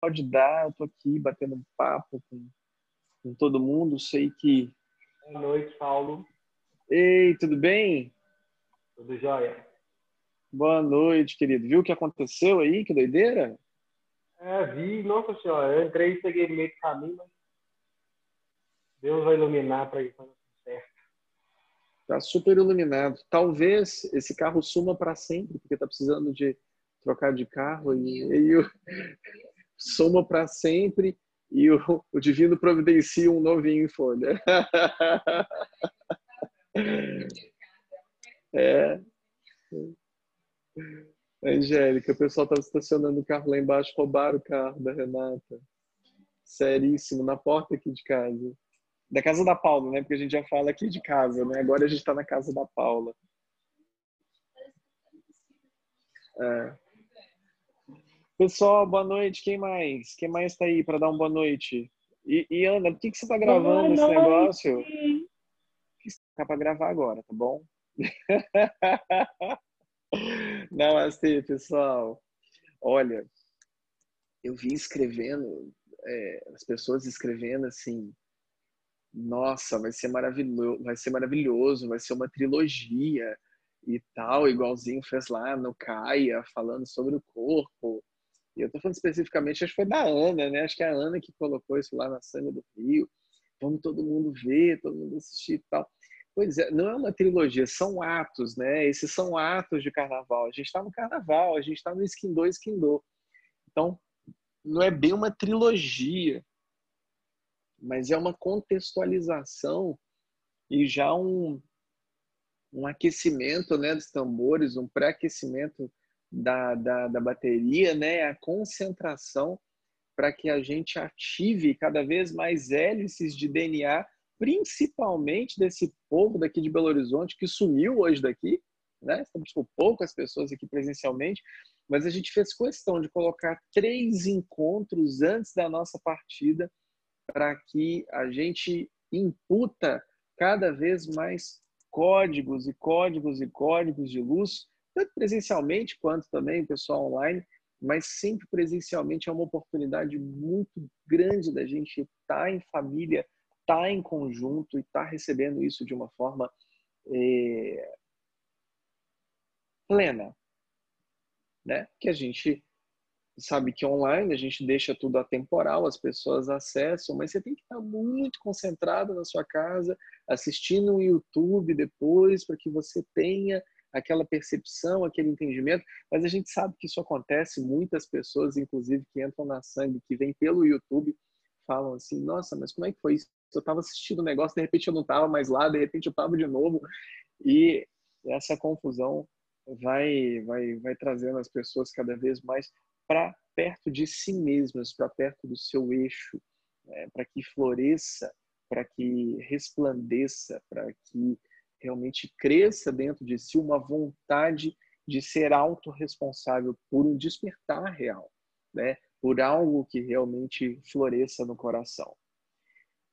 pode dar, eu tô aqui batendo um papo com, com todo mundo. Sei que. Boa noite, Paulo. Ei, tudo bem? Tudo jóia. Boa noite, querido. Viu o que aconteceu aí? Que doideira? É, vi, nossa senhora, eu entrei e peguei no meio do caminho, mas Deus vai iluminar para ir para certo. Tá super iluminado. Talvez esse carro suma para sempre, porque tá precisando de trocar de carro e, e o, soma para sempre e o, o divino providencia um novinho em folha. é. Angélica, o pessoal estava estacionando o carro lá embaixo, roubaram o carro da Renata. Seríssimo, na porta aqui de casa. Da casa da Paula, né? Porque a gente já fala aqui de casa, né? Agora a gente está na casa da Paula. É. Pessoal, boa noite. Quem mais? Quem mais está aí para dar uma boa noite? E, e Ana, por que, que você está gravando esse negócio? Tá para gravar agora, tá bom? Não, assim, pessoal. Olha, eu vi escrevendo, é, as pessoas escrevendo assim, nossa, vai ser maravilhoso, vai ser maravilhoso, vai ser uma trilogia e tal, igualzinho fez lá no Caia, falando sobre o corpo. E eu tô falando especificamente, acho que foi da Ana, né? Acho que é a Ana que colocou isso lá na Sangue do Rio. Vamos todo mundo ver, todo mundo assistir e tal. Pois é, não é uma trilogia, são atos, né? Esses são atos de carnaval. A gente está no carnaval, a gente está no Skin 2, Skin 2. Então, não é bem uma trilogia, mas é uma contextualização e já um, um aquecimento né, dos tambores, um pré-aquecimento da, da, da bateria, né? A concentração para que a gente ative cada vez mais hélices de DNA principalmente desse povo daqui de Belo Horizonte que sumiu hoje daqui, né? Estamos com poucas pessoas aqui presencialmente, mas a gente fez questão de colocar três encontros antes da nossa partida para que a gente imputa cada vez mais códigos e códigos e códigos de luz, tanto presencialmente quanto também o pessoal online, mas sempre presencialmente é uma oportunidade muito grande da gente estar em família, está em conjunto e está recebendo isso de uma forma é, plena, né? Que a gente sabe que online a gente deixa tudo atemporal, as pessoas acessam, mas você tem que estar muito concentrado na sua casa, assistindo o YouTube depois, para que você tenha aquela percepção, aquele entendimento. Mas a gente sabe que isso acontece, muitas pessoas, inclusive, que entram na sangue, que vêm pelo YouTube, falam assim: nossa, mas como é que foi isso? Eu estava assistindo o um negócio, de repente eu não estava mais lá, de repente eu estava de novo. E essa confusão vai, vai, vai trazendo as pessoas cada vez mais para perto de si mesmas, para perto do seu eixo, né? para que floresça, para que resplandeça, para que realmente cresça dentro de si uma vontade de ser autorresponsável por um despertar real, né? por algo que realmente floresça no coração.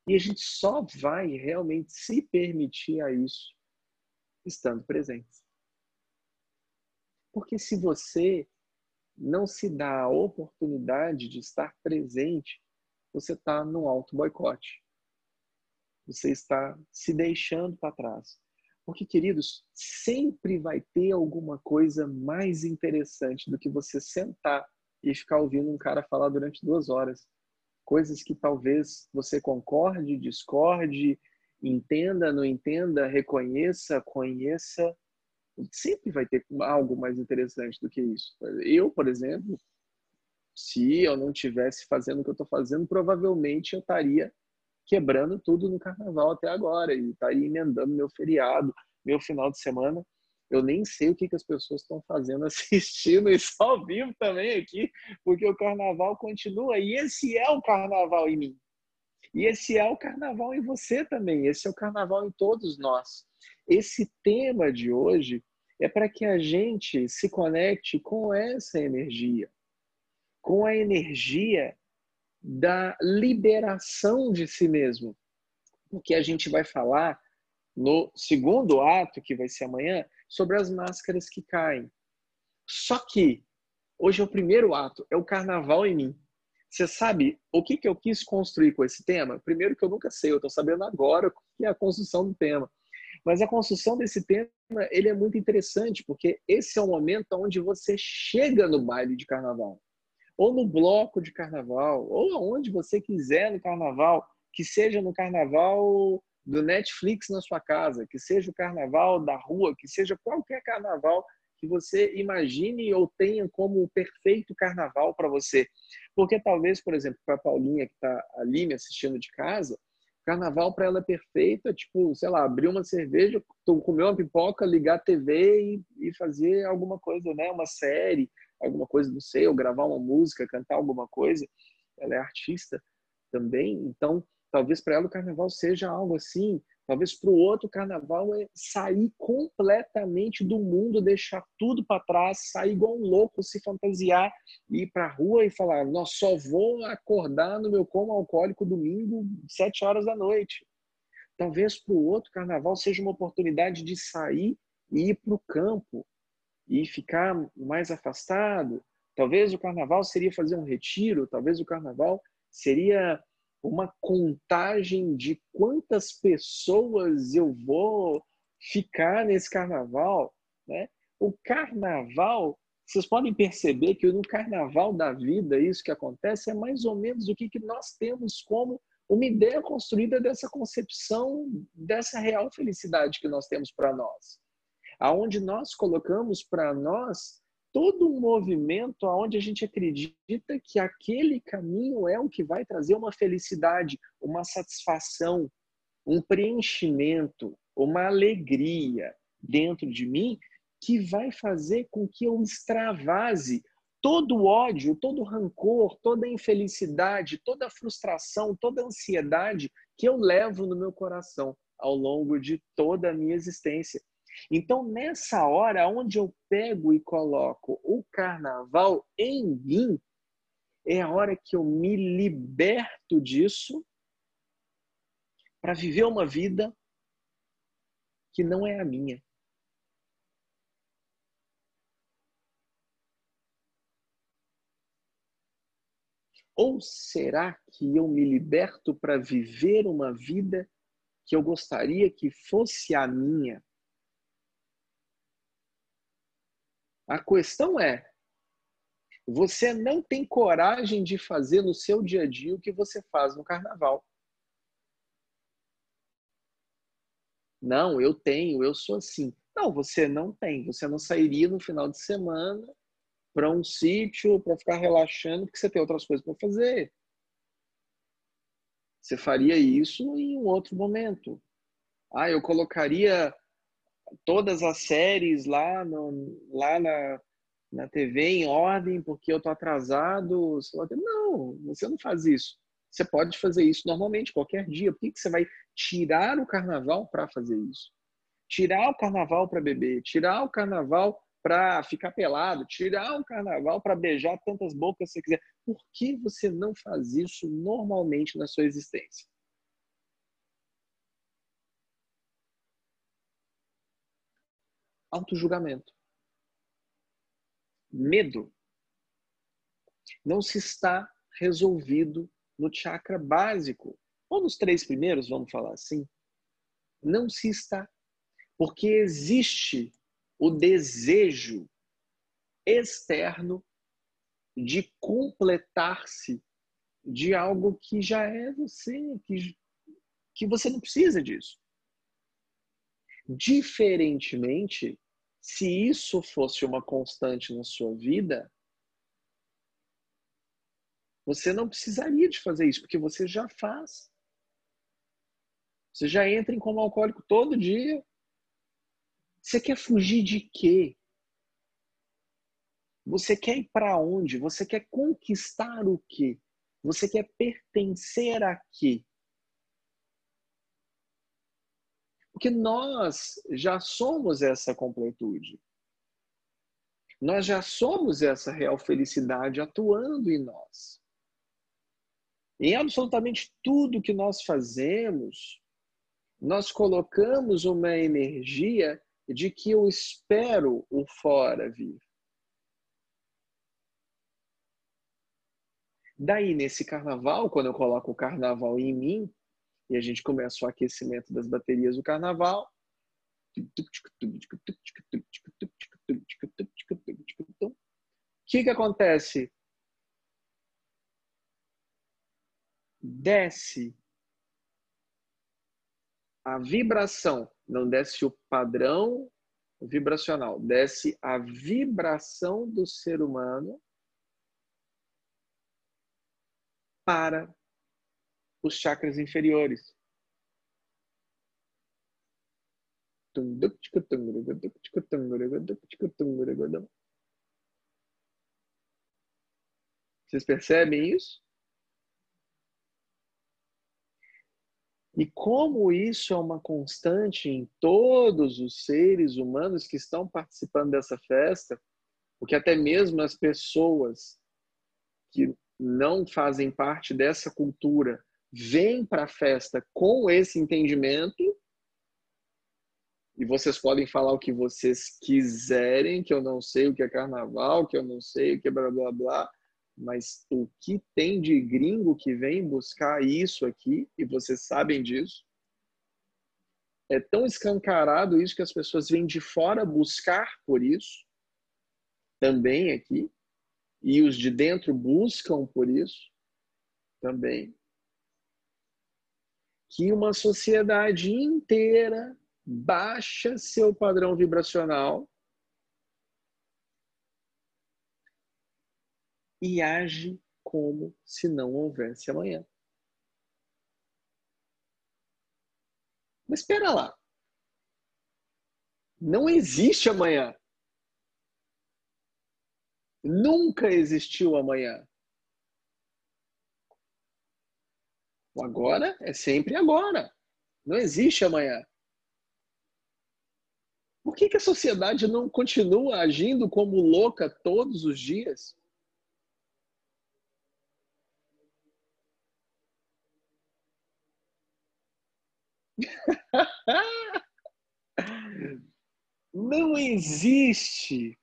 E a gente só vai realmente se permitir a isso estando presente. Porque se você não se dá a oportunidade de estar presente, você está no alto boicote. Você está se deixando para trás. Porque, queridos, sempre vai ter alguma coisa mais interessante do que você sentar e ficar ouvindo um cara falar durante duas horas. Coisas que talvez você concorde, discorde, entenda, não entenda, reconheça, conheça. Sempre vai ter algo mais interessante do que isso. Eu, por exemplo, se eu não tivesse fazendo o que eu estou fazendo, provavelmente eu estaria quebrando tudo no carnaval até agora e estaria emendando meu feriado, meu final de semana eu nem sei o que, que as pessoas estão fazendo assistindo isso ao vivo também aqui, porque o carnaval continua. E esse é o carnaval em mim. E esse é o carnaval em você também. Esse é o carnaval em todos nós. Esse tema de hoje é para que a gente se conecte com essa energia, com a energia da liberação de si mesmo. Porque a gente vai falar no segundo ato, que vai ser amanhã, sobre as máscaras que caem. Só que hoje é o primeiro ato, é o carnaval em mim. Você sabe o que, que eu quis construir com esse tema? Primeiro que eu nunca sei, eu estou sabendo agora o que é a construção do tema. Mas a construção desse tema ele é muito interessante, porque esse é o momento onde você chega no baile de carnaval, ou no bloco de carnaval, ou aonde você quiser no carnaval, que seja no carnaval do Netflix na sua casa, que seja o carnaval da rua, que seja qualquer carnaval que você imagine ou tenha como o perfeito carnaval para você. Porque talvez, por exemplo, para a Paulinha que está ali me assistindo de casa, carnaval para ela é perfeito, é tipo, sei lá, abrir uma cerveja, comer uma pipoca, ligar a TV e, e fazer alguma coisa, né? Uma série, alguma coisa, não sei, ou gravar uma música, cantar alguma coisa. Ela é artista também, então talvez para ela o carnaval seja algo assim Talvez para o outro, o carnaval é sair completamente do mundo, deixar tudo para trás, sair igual um louco, se fantasiar, ir para a rua e falar: Nós só vou acordar no meu coma alcoólico domingo, sete horas da noite. Talvez para o outro, carnaval seja uma oportunidade de sair e ir para o campo e ficar mais afastado. Talvez o carnaval seria fazer um retiro, talvez o carnaval seria uma contagem de quantas pessoas eu vou ficar nesse carnaval, né? O carnaval, vocês podem perceber que no carnaval da vida, isso que acontece é mais ou menos o que, que nós temos como uma ideia construída dessa concepção, dessa real felicidade que nós temos para nós. Aonde nós colocamos para nós todo um movimento onde a gente acredita que aquele caminho é o que vai trazer uma felicidade, uma satisfação, um preenchimento, uma alegria dentro de mim que vai fazer com que eu extravase todo o ódio, todo o rancor, toda a infelicidade, toda a frustração, toda a ansiedade que eu levo no meu coração ao longo de toda a minha existência. Então, nessa hora, onde eu pego e coloco o carnaval em mim, é a hora que eu me liberto disso para viver uma vida que não é a minha. Ou será que eu me liberto para viver uma vida que eu gostaria que fosse a minha? A questão é: você não tem coragem de fazer no seu dia a dia o que você faz no carnaval. Não, eu tenho, eu sou assim. Não, você não tem. Você não sairia no final de semana para um sítio para ficar relaxando porque você tem outras coisas para fazer. Você faria isso em um outro momento. Ah, eu colocaria todas as séries lá, no, lá na, na TV em ordem porque eu tô atrasado. Não, você não faz isso. Você pode fazer isso normalmente, qualquer dia. Por que, que você vai tirar o carnaval para fazer isso? Tirar o carnaval para beber, tirar o carnaval para ficar pelado, tirar o carnaval para beijar tantas bocas que você quiser. Por que você não faz isso normalmente na sua existência? Auto-julgamento. Medo não se está resolvido no chakra básico, ou nos três primeiros, vamos falar assim. Não se está. Porque existe o desejo externo de completar-se de algo que já é você, que, que você não precisa disso. Diferentemente se isso fosse uma constante na sua vida, você não precisaria de fazer isso, porque você já faz. Você já entra em como alcoólico todo dia. Você quer fugir de quê? Você quer ir para onde? Você quer conquistar o quê? Você quer pertencer a quê? Porque nós já somos essa completude. Nós já somos essa real felicidade atuando em nós. Em absolutamente tudo que nós fazemos, nós colocamos uma energia de que eu espero o fora vir. Daí, nesse carnaval, quando eu coloco o carnaval em mim, e a gente começa o aquecimento das baterias do carnaval, o que, que acontece? Desce a vibração, não desce o padrão vibracional, desce a vibração do ser humano para os chakras inferiores. Vocês percebem isso? E como isso é uma constante em todos os seres humanos que estão participando dessa festa, porque até mesmo as pessoas que não fazem parte dessa cultura vêm para a festa com esse entendimento. E vocês podem falar o que vocês quiserem, que eu não sei o que é carnaval, que eu não sei o que é blá blá blá. Mas o que tem de gringo que vem buscar isso aqui, e vocês sabem disso, é tão escancarado isso que as pessoas vêm de fora buscar por isso, também aqui, e os de dentro buscam por isso, também. Que uma sociedade inteira baixa seu padrão vibracional e age como se não houvesse amanhã. Mas espera lá. Não existe amanhã. Nunca existiu amanhã. O agora é sempre agora. Não existe amanhã. Por que, que a sociedade não continua agindo como louca todos os dias? Não existe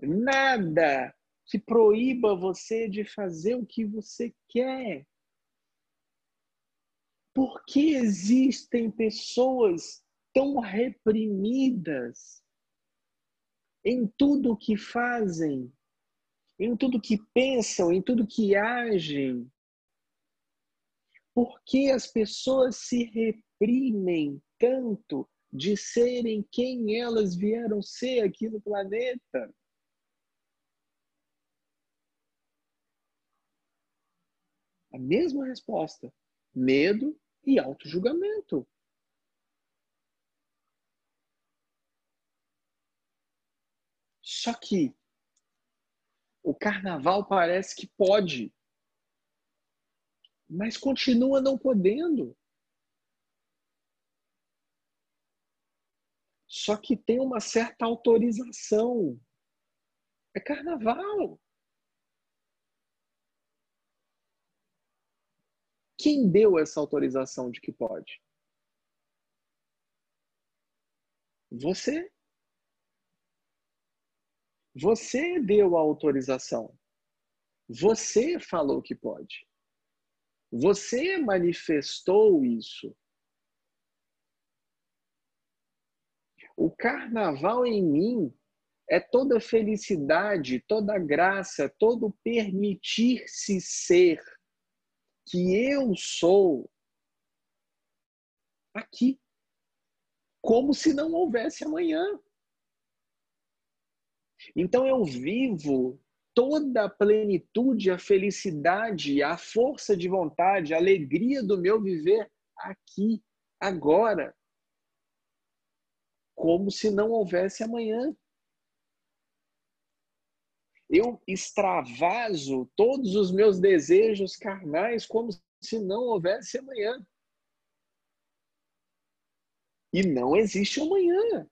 nada que proíba você de fazer o que você quer. Por que existem pessoas tão reprimidas em tudo que fazem, em tudo que pensam, em tudo que agem? Por que as pessoas se reprimem tanto de serem quem elas vieram ser aqui no planeta? A mesma resposta: medo e auto-julgamento. Só que o carnaval parece que pode mas continua não podendo. Só que tem uma certa autorização. É carnaval. Quem deu essa autorização de que pode? Você. Você deu a autorização. Você falou que pode. Você manifestou isso. O carnaval em mim é toda felicidade, toda graça, todo permitir-se ser que eu sou aqui, como se não houvesse amanhã. Então eu vivo toda a plenitude, a felicidade, a força de vontade, a alegria do meu viver aqui, agora, como se não houvesse amanhã. Eu extravaso todos os meus desejos carnais como se não houvesse amanhã. E não existe amanhã.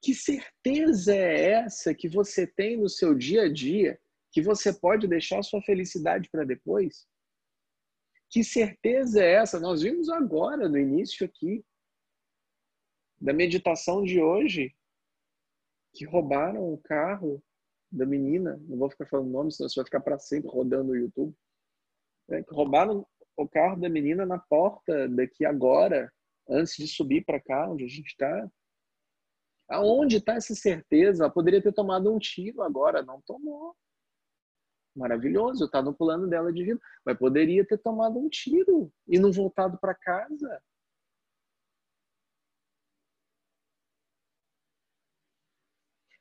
Que certeza é essa que você tem no seu dia a dia que você pode deixar sua felicidade para depois? Que certeza é essa? Nós vimos agora, no início aqui, da meditação de hoje, que roubaram o carro da menina, não vou ficar falando nome, senão você vai ficar para sempre rodando no YouTube. É, roubaram o carro da menina na porta daqui agora, antes de subir para cá, onde a gente está. Aonde está essa certeza? Ela poderia ter tomado um tiro agora, não tomou. Maravilhoso, está no plano dela de vida. Mas poderia ter tomado um tiro e não voltado para casa.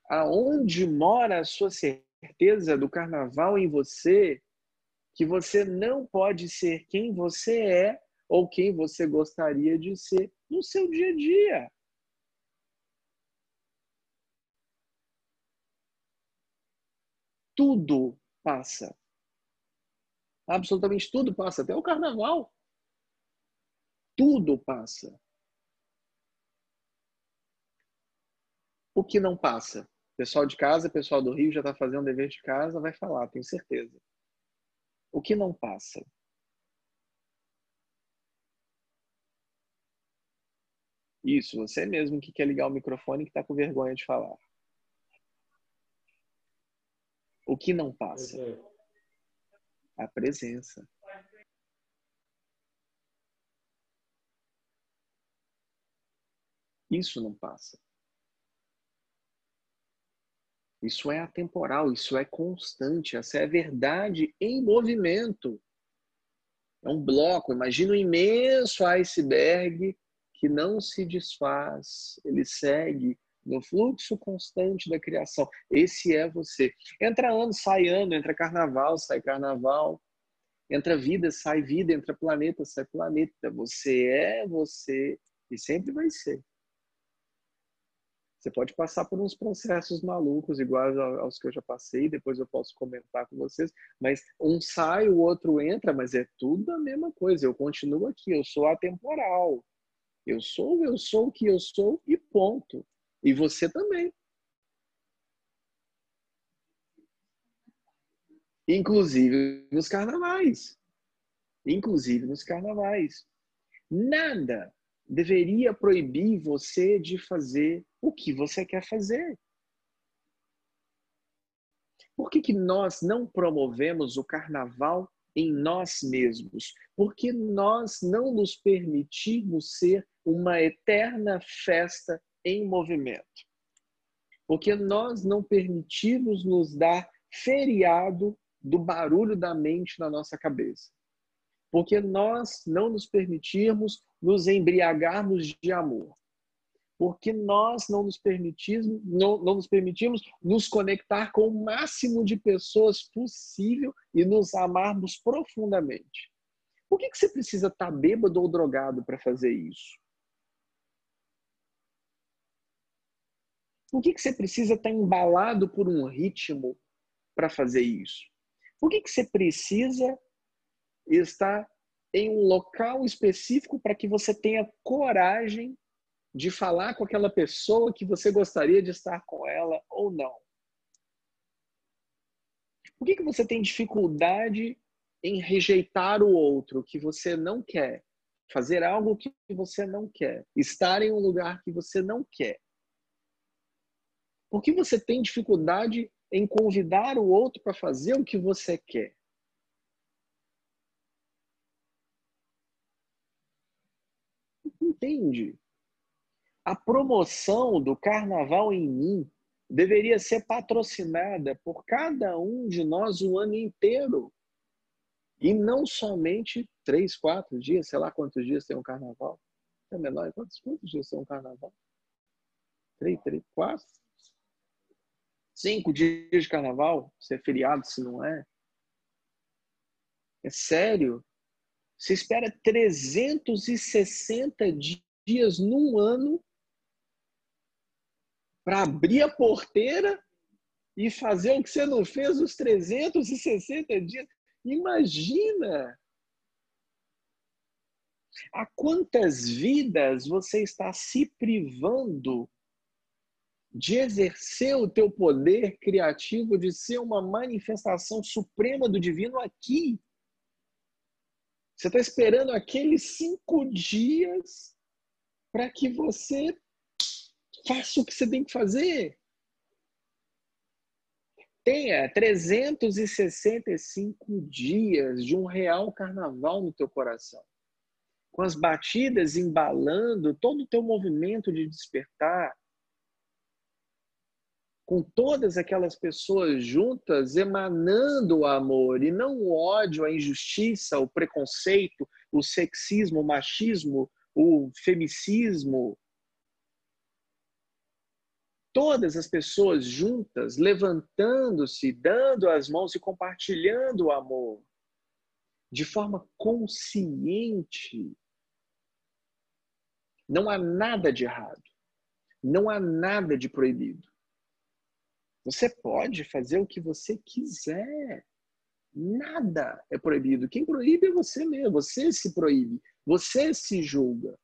Aonde mora a sua certeza do carnaval em você que você não pode ser quem você é ou quem você gostaria de ser no seu dia a dia. Tudo passa. Absolutamente tudo passa, até o carnaval. Tudo passa. O que não passa? Pessoal de casa, pessoal do Rio já está fazendo dever de casa, vai falar, tenho certeza. O que não passa? Isso, você mesmo que quer ligar o microfone e que está com vergonha de falar. O que não passa? A presença. Isso não passa. Isso é atemporal, isso é constante, essa é a verdade em movimento. É um bloco, imagina um imenso iceberg que não se desfaz, ele segue no fluxo constante da criação. Esse é você. Entra ano, sai ano, entra carnaval, sai carnaval. Entra vida, sai vida, entra planeta, sai planeta. Você é você e sempre vai ser. Você pode passar por uns processos malucos, iguais aos que eu já passei, depois eu posso comentar com vocês, mas um sai, o outro entra, mas é tudo a mesma coisa. Eu continuo aqui, eu sou atemporal. Eu sou, eu sou o que eu sou e ponto. E você também. Inclusive nos carnavais. Inclusive nos carnavais. Nada deveria proibir você de fazer o que você quer fazer. Por que, que nós não promovemos o carnaval em nós mesmos? Porque nós não nos permitimos ser uma eterna festa em movimento. Porque nós não permitimos nos dar feriado do barulho da mente na nossa cabeça. Porque nós não nos permitimos nos embriagarmos de amor. Porque nós não nos permitimos, não, não nos permitimos nos conectar com o máximo de pessoas possível e nos amarmos profundamente. Por que, que você precisa estar bêbado ou drogado para fazer isso? Por que, que você precisa estar embalado por um ritmo para fazer isso? Por que, que você precisa estar em um local específico para que você tenha coragem de falar com aquela pessoa que você gostaria de estar com ela ou não? Por que, que você tem dificuldade em rejeitar o outro que você não quer? Fazer algo que você não quer? Estar em um lugar que você não quer? Por que você tem dificuldade em convidar o outro para fazer o que você quer? Entende? A promoção do carnaval em mim deveria ser patrocinada por cada um de nós o ano inteiro. E não somente três, quatro dias, sei lá quantos dias tem um carnaval. É menor, quantos, quantos dias tem um carnaval? Três, três, quatro? Cinco dias de carnaval? Se é feriado, se não é? É sério? Você espera 360 dias num ano para abrir a porteira e fazer o que você não fez os 360 dias. Imagina! A quantas vidas você está se privando de exercer o teu poder criativo, de ser uma manifestação suprema do divino aqui? Você está esperando aqueles cinco dias para que você faça o que você tem que fazer. Tenha 365 dias de um real carnaval no teu coração. Com as batidas embalando todo o teu movimento de despertar. Com todas aquelas pessoas juntas emanando o amor e não o ódio, a injustiça, o preconceito, o sexismo, o machismo, o femicismo, todas as pessoas juntas, levantando-se, dando as mãos e compartilhando o amor de forma consciente. Não há nada de errado. Não há nada de proibido. Você pode fazer o que você quiser. Nada é proibido. Quem proíbe é você mesmo. Você se proíbe. Você se julga.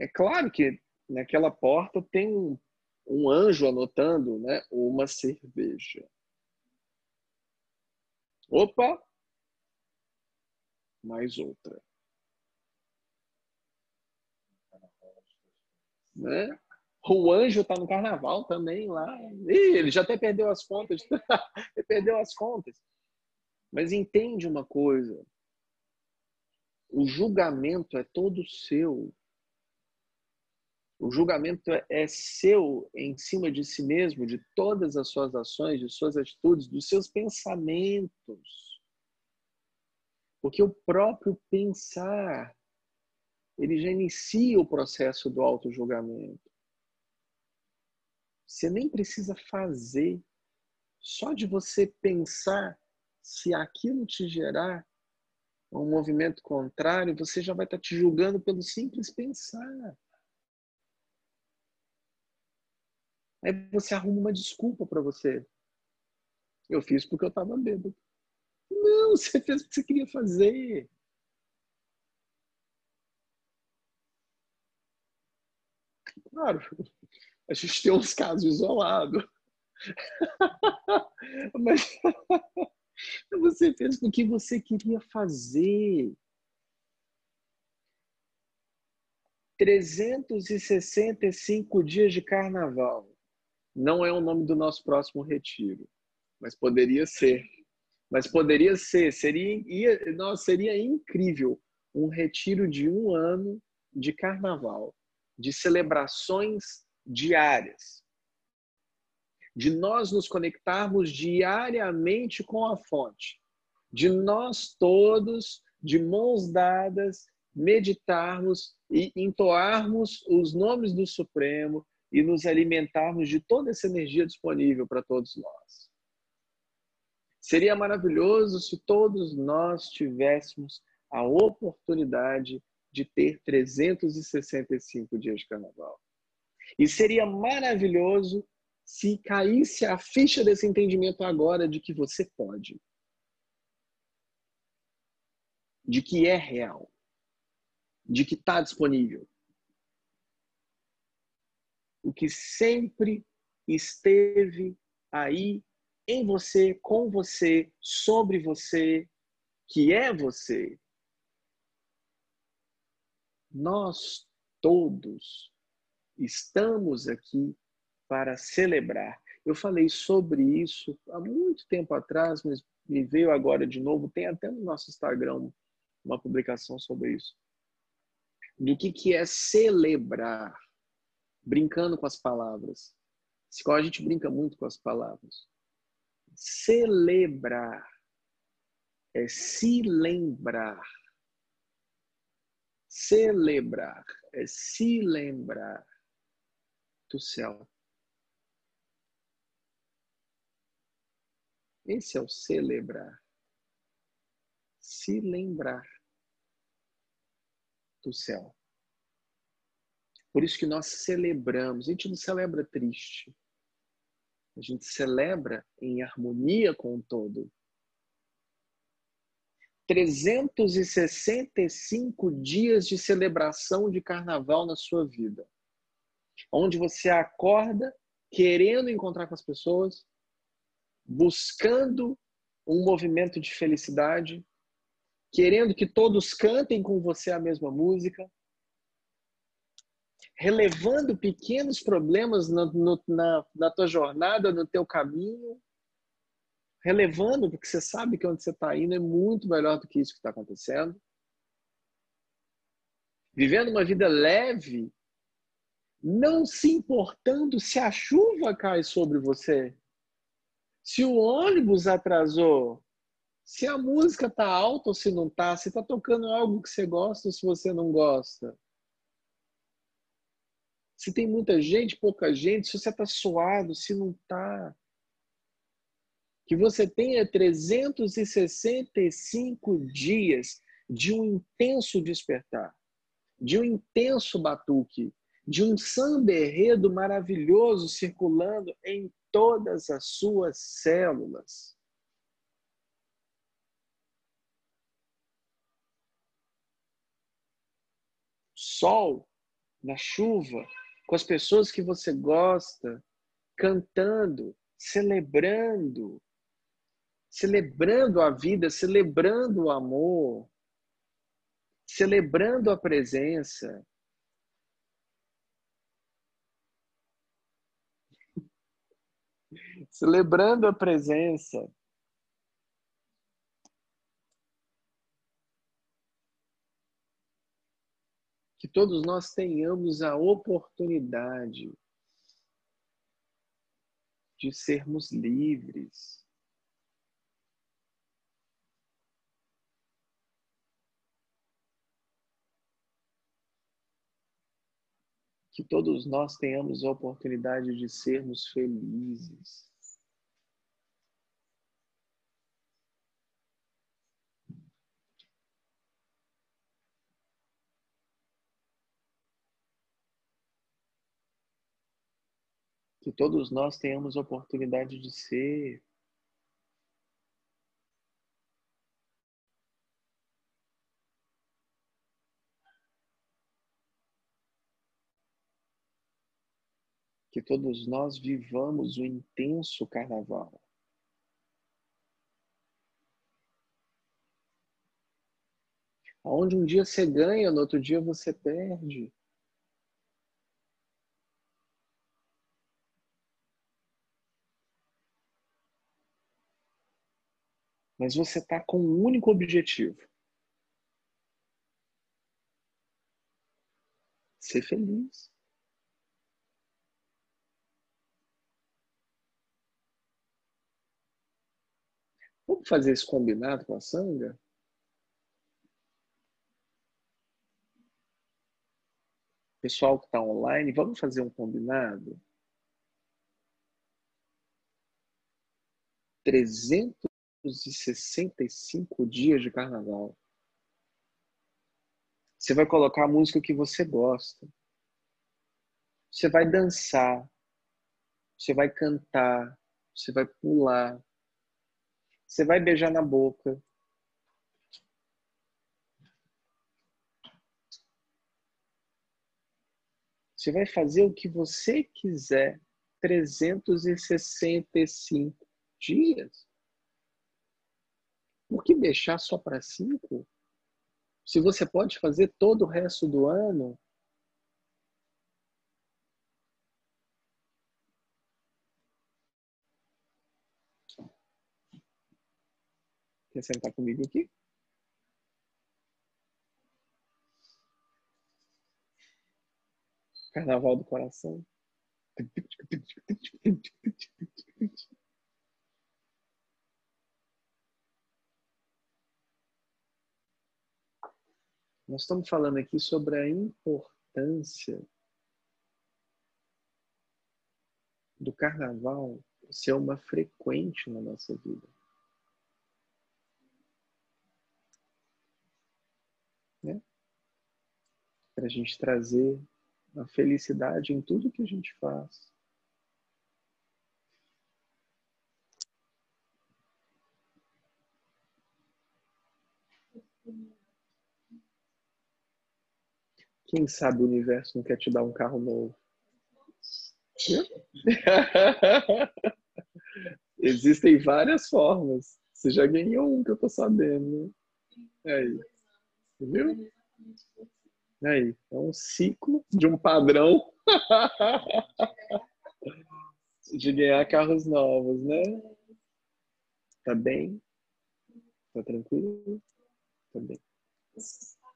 É claro que naquela porta tem um, um anjo anotando né, uma cerveja. Opa! Mais outra. Né? O anjo está no carnaval também lá. Ih, ele já até perdeu as contas. ele perdeu as contas. Mas entende uma coisa: o julgamento é todo seu. O julgamento é seu em cima de si mesmo, de todas as suas ações, de suas atitudes, dos seus pensamentos. Porque o próprio pensar, ele já inicia o processo do auto-julgamento. Você nem precisa fazer. Só de você pensar, se aquilo te gerar um movimento contrário, você já vai estar te julgando pelo simples pensar. Aí você arruma uma desculpa para você. Eu fiz porque eu estava bêbado. Não, você fez o que você queria fazer. Claro, a gente tem uns casos isolados. Mas você fez o que você queria fazer. 365 dias de carnaval. Não é o nome do nosso próximo retiro, mas poderia ser. Mas poderia ser, seria, ia, nossa, seria incrível um retiro de um ano de carnaval, de celebrações diárias, de nós nos conectarmos diariamente com a fonte, de nós todos, de mãos dadas, meditarmos e entoarmos os nomes do Supremo, e nos alimentarmos de toda essa energia disponível para todos nós. Seria maravilhoso se todos nós tivéssemos a oportunidade de ter 365 dias de carnaval. E seria maravilhoso se caísse a ficha desse entendimento agora de que você pode. De que é real. De que está disponível o que sempre esteve aí em você, com você, sobre você, que é você. Nós todos estamos aqui para celebrar. Eu falei sobre isso há muito tempo atrás, mas me veio agora de novo. Tem até no nosso Instagram uma publicação sobre isso. Do que, que é celebrar brincando com as palavras. Igual a gente brinca muito com as palavras. Celebrar é se lembrar. Celebrar é se lembrar do céu. Esse é o celebrar. Se lembrar do céu. Por isso que nós celebramos. A gente não celebra triste. A gente celebra em harmonia com o todo. 365 dias de celebração de carnaval na sua vida. Onde você acorda querendo encontrar com as pessoas, buscando um movimento de felicidade, querendo que todos cantem com você a mesma música, relevando pequenos problemas no, no, na, na tua jornada, no teu caminho, relevando, porque você sabe que onde você está indo é muito melhor do que isso que está acontecendo. Vivendo uma vida leve, não se importando se a chuva cai sobre você, se o ônibus atrasou, se a música tá alta ou se não tá, se tá tocando algo que você gosta ou se você não gosta se tem muita gente, pouca gente, se você está suado, se não está. Que você tenha 365 dias de um intenso despertar, de um intenso batuque, de um samberredo maravilhoso circulando em todas as suas células. Sol na chuva, com as pessoas que você gosta, cantando, celebrando, celebrando a vida, celebrando o amor, celebrando a presença. Celebrando a presença. que todos nós tenhamos a oportunidade de sermos livres. Que todos nós tenhamos a oportunidade de sermos felizes. que todos nós tenhamos oportunidade de ser. Que todos nós vivamos o intenso carnaval. Onde um dia você ganha, no outro dia você perde. Mas você está com um único objetivo: ser feliz. Vamos fazer esse combinado com a Sanga? Pessoal que está online, vamos fazer um combinado? 300 365 dias de carnaval. Você vai colocar a música que você gosta. Você vai dançar. Você vai cantar. Você vai pular. Você vai beijar na boca. Você vai fazer o que você quiser 365 dias. Por que deixar só para cinco? Se você pode fazer todo o resto do ano, Quer sentar comigo aqui? Carnaval do coração. Nós estamos falando aqui sobre a importância do carnaval ser uma frequente na nossa vida. Né? Para a gente trazer a felicidade em tudo que a gente faz. Quem sabe o universo não quer te dar um carro novo? Existem várias formas. Você já ganhou um que eu tô sabendo. Né? Aí. Viu? Aí, é um ciclo de um padrão de ganhar carros novos, né? Tá bem? Tá tranquilo? Tá bem. Aham.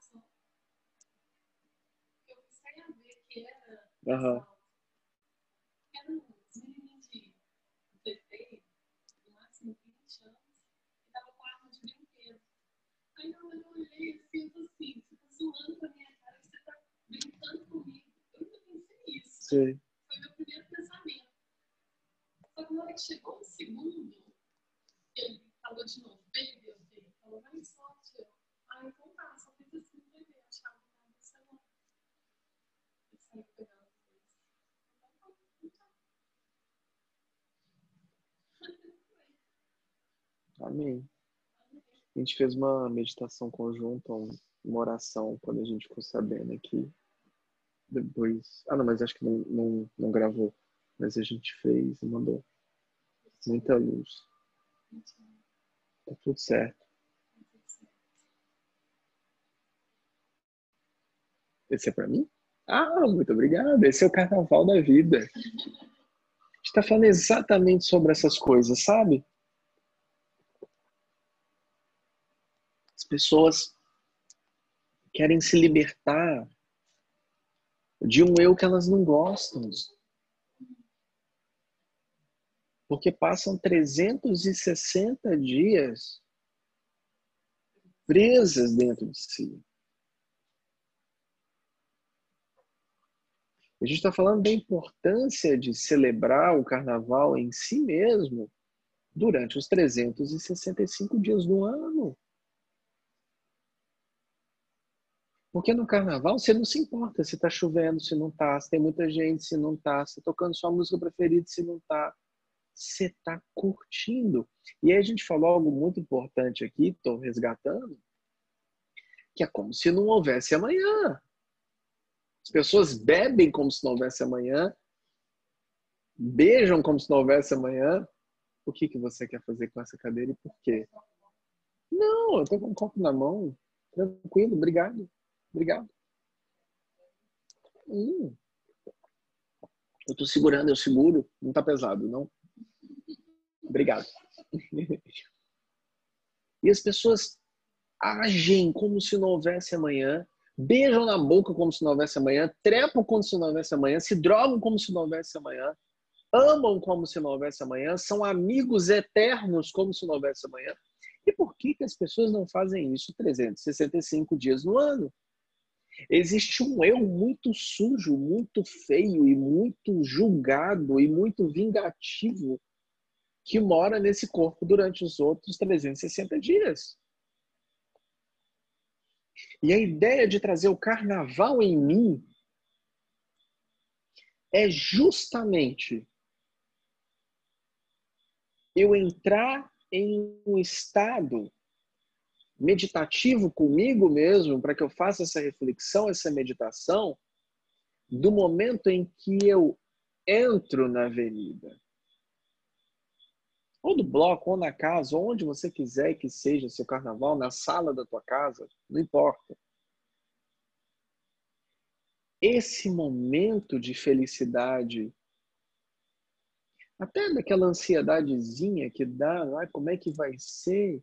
zoando com a minha cara, você tá brincando comigo. Eu nunca pensei Sim. Foi meu primeiro pensamento. Só que na hora que chegou o segundo, ele falou de novo, baby, eu Ele falou, vai só, tio. Ah, então tá, só fez assim, bebê, achava que não você não. Eu saí pegando Amém. A gente fez uma meditação conjunta uma oração quando a gente ficou sabendo aqui. Depois. Ah, não, mas acho que não, não, não gravou. Mas a gente fez e mandou. Muita luz. Tá tudo certo. Esse é para mim? Ah, muito obrigado. Esse é o carnaval da vida. A gente está falando exatamente sobre essas coisas, sabe? Pessoas querem se libertar de um eu que elas não gostam. Porque passam 360 dias presas dentro de si. A gente está falando da importância de celebrar o carnaval em si mesmo durante os 365 dias do ano. Porque no carnaval você não se importa se está chovendo, se não está, se tem muita gente, se não está, se tá tocando sua música preferida, se não está. Você está curtindo. E aí a gente falou algo muito importante aqui, estou resgatando, que é como se não houvesse amanhã. As pessoas bebem como se não houvesse amanhã, beijam como se não houvesse amanhã. O que, que você quer fazer com essa cadeira e por quê? Não, eu estou com um copo na mão. Tranquilo, obrigado. Obrigado. Hum. Eu tô segurando, eu seguro. Não tá pesado, não? Obrigado. E as pessoas agem como se não houvesse amanhã, beijam na boca como se não houvesse amanhã, trepam como se não houvesse amanhã, se drogam como se não houvesse amanhã, amam como se não houvesse amanhã, são amigos eternos como se não houvesse amanhã. E por que, que as pessoas não fazem isso 365 dias no ano? Existe um eu muito sujo, muito feio e muito julgado e muito vingativo que mora nesse corpo durante os outros 360 dias. E a ideia de trazer o carnaval em mim é justamente eu entrar em um estado meditativo comigo mesmo, para que eu faça essa reflexão, essa meditação, do momento em que eu entro na avenida. Ou do bloco, ou na casa, onde você quiser que seja seu carnaval, na sala da tua casa, não importa. Esse momento de felicidade, até daquela ansiedadezinha que dá, ah, como é que vai ser?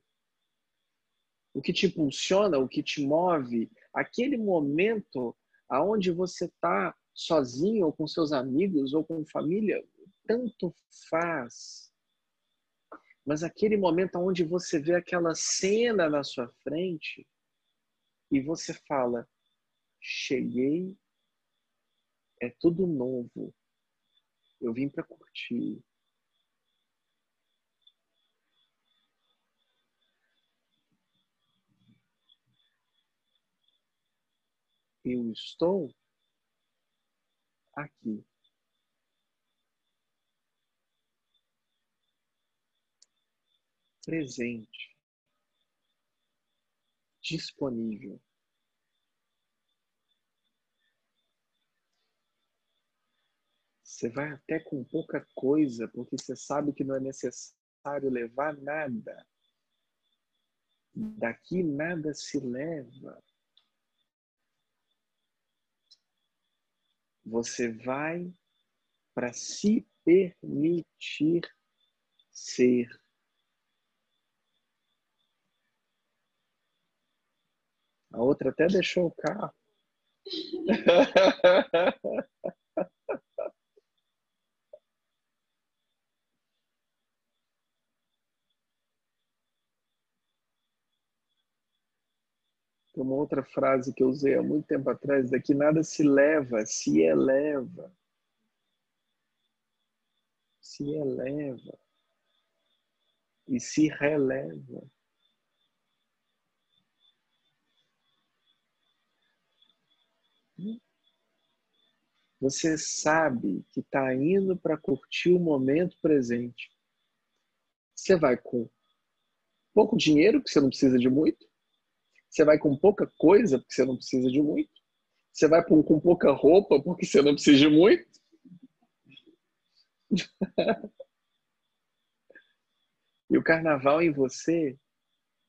O que te impulsiona, o que te move, aquele momento aonde você está sozinho ou com seus amigos ou com família, tanto faz. Mas aquele momento onde você vê aquela cena na sua frente e você fala: cheguei, é tudo novo, eu vim para curtir. Eu estou aqui. Presente, disponível. Você vai até com pouca coisa, porque você sabe que não é necessário levar nada. Daqui nada se leva. Você vai para se permitir ser. A outra até deixou o carro. Tem uma outra frase que eu usei há muito tempo atrás, daqui nada se leva, se eleva. Se eleva. E se releva. Você sabe que está indo para curtir o momento presente. Você vai com pouco dinheiro, que você não precisa de muito. Você vai com pouca coisa, porque você não precisa de muito. Você vai com, pouca roupa, porque você não precisa de muito. e o carnaval em você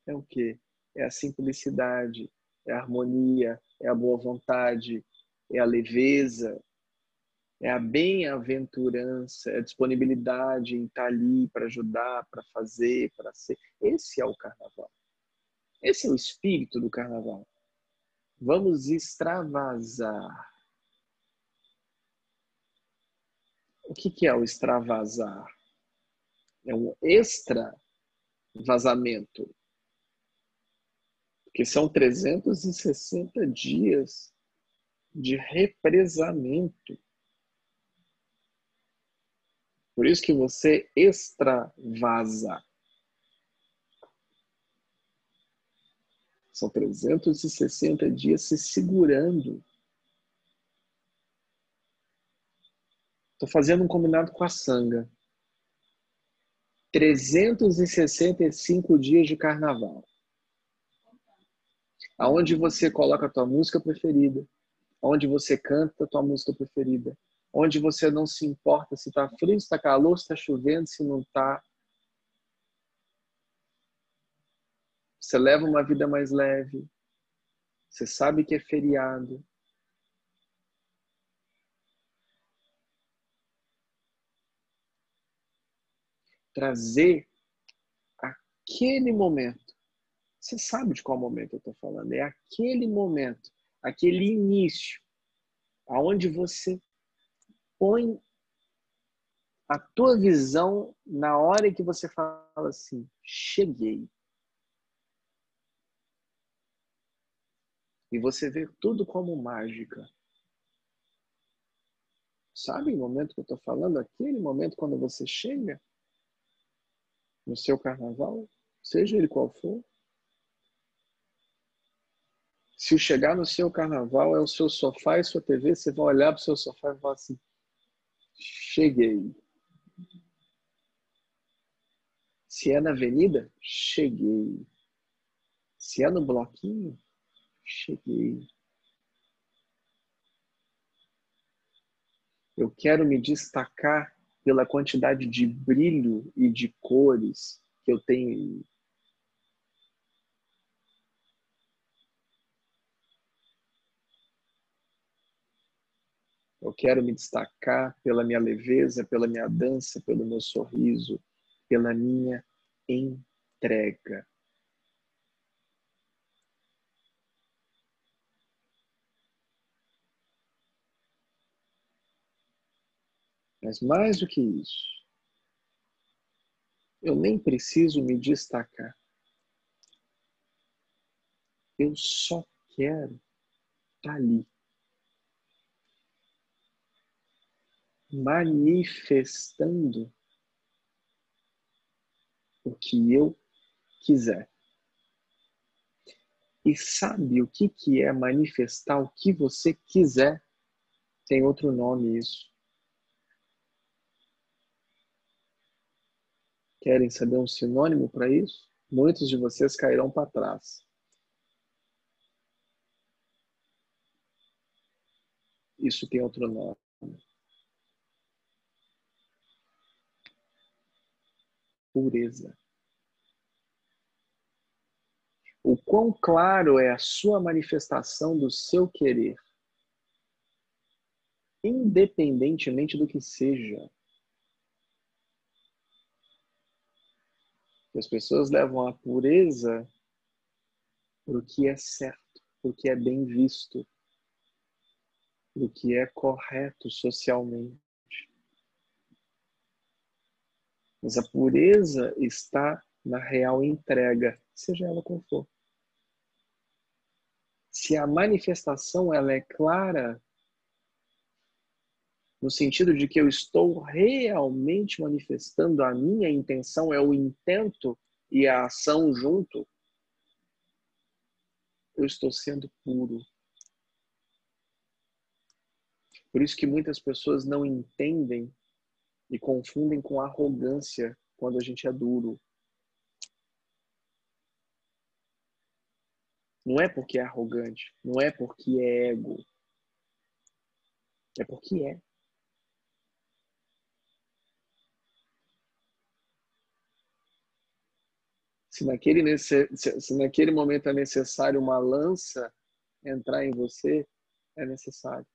é o quê? É a simplicidade, é a harmonia, é a boa vontade, é a leveza, é a bem-aventurança, é a disponibilidade em estar ali para ajudar, para fazer, para ser. Esse é o carnaval. Esse é o espírito do carnaval. Vamos extravasar. O que, é o extravasar? É um extra vazamento. Porque são 360 dias de represamento. Por isso que você extravasa. São 360 dias se segurando. Estou fazendo um combinado com a sanga. 365 dias de carnaval. Aonde você coloca a tua música preferida, onde você canta a tua música preferida, onde você não se importa se está frio, se está calor, se está chovendo, se não está. Você leva uma vida mais leve. Você sabe que é feriado. Trazer aquele momento. Você sabe de qual momento eu estou falando. É aquele momento, aquele início, aonde você põe a tua visão na hora que você fala assim: cheguei. E você vê tudo como mágica. Sabe o momento que eu estou falando? Aquele momento quando você chega no seu carnaval, seja ele qual for. Se chegar no seu carnaval é o seu sofá e sua TV, você vai olhar para o seu sofá e falar assim: cheguei. Se é na avenida, cheguei. Se é no bloquinho, cheguei. Eu quero me destacar pela quantidade de brilho e de cores que eu tenho. Eu quero me destacar pela minha leveza, pela minha dança, pelo meu sorriso, pela minha entrega. Mas mais do que isso, eu nem preciso me destacar. Eu só quero estar ali. Manifestando o que eu quiser. E sabe o que, que é manifestar o que você quiser? Tem outro nome isso. Querem saber um sinônimo para isso? Muitos de vocês cairão para trás. Isso tem outro nome. Pureza. O quão claro é a sua manifestação do seu querer. independentemente do que seja. As pessoas levam a pureza para o que é certo, para o que é bem visto, para o que é correto socialmente. Mas a pureza está na real entrega, seja ela qual for. Se a manifestação ela é clara, no sentido de que eu estou realmente manifestando a minha intenção, é o intento e a ação junto, eu estou sendo puro. Por isso que muitas pessoas não entendem e confundem com arrogância quando a gente é duro. Não é porque é arrogante, não é porque é ego. É porque é. Se naquele, se naquele momento é necessário uma lança entrar em você, é necessário.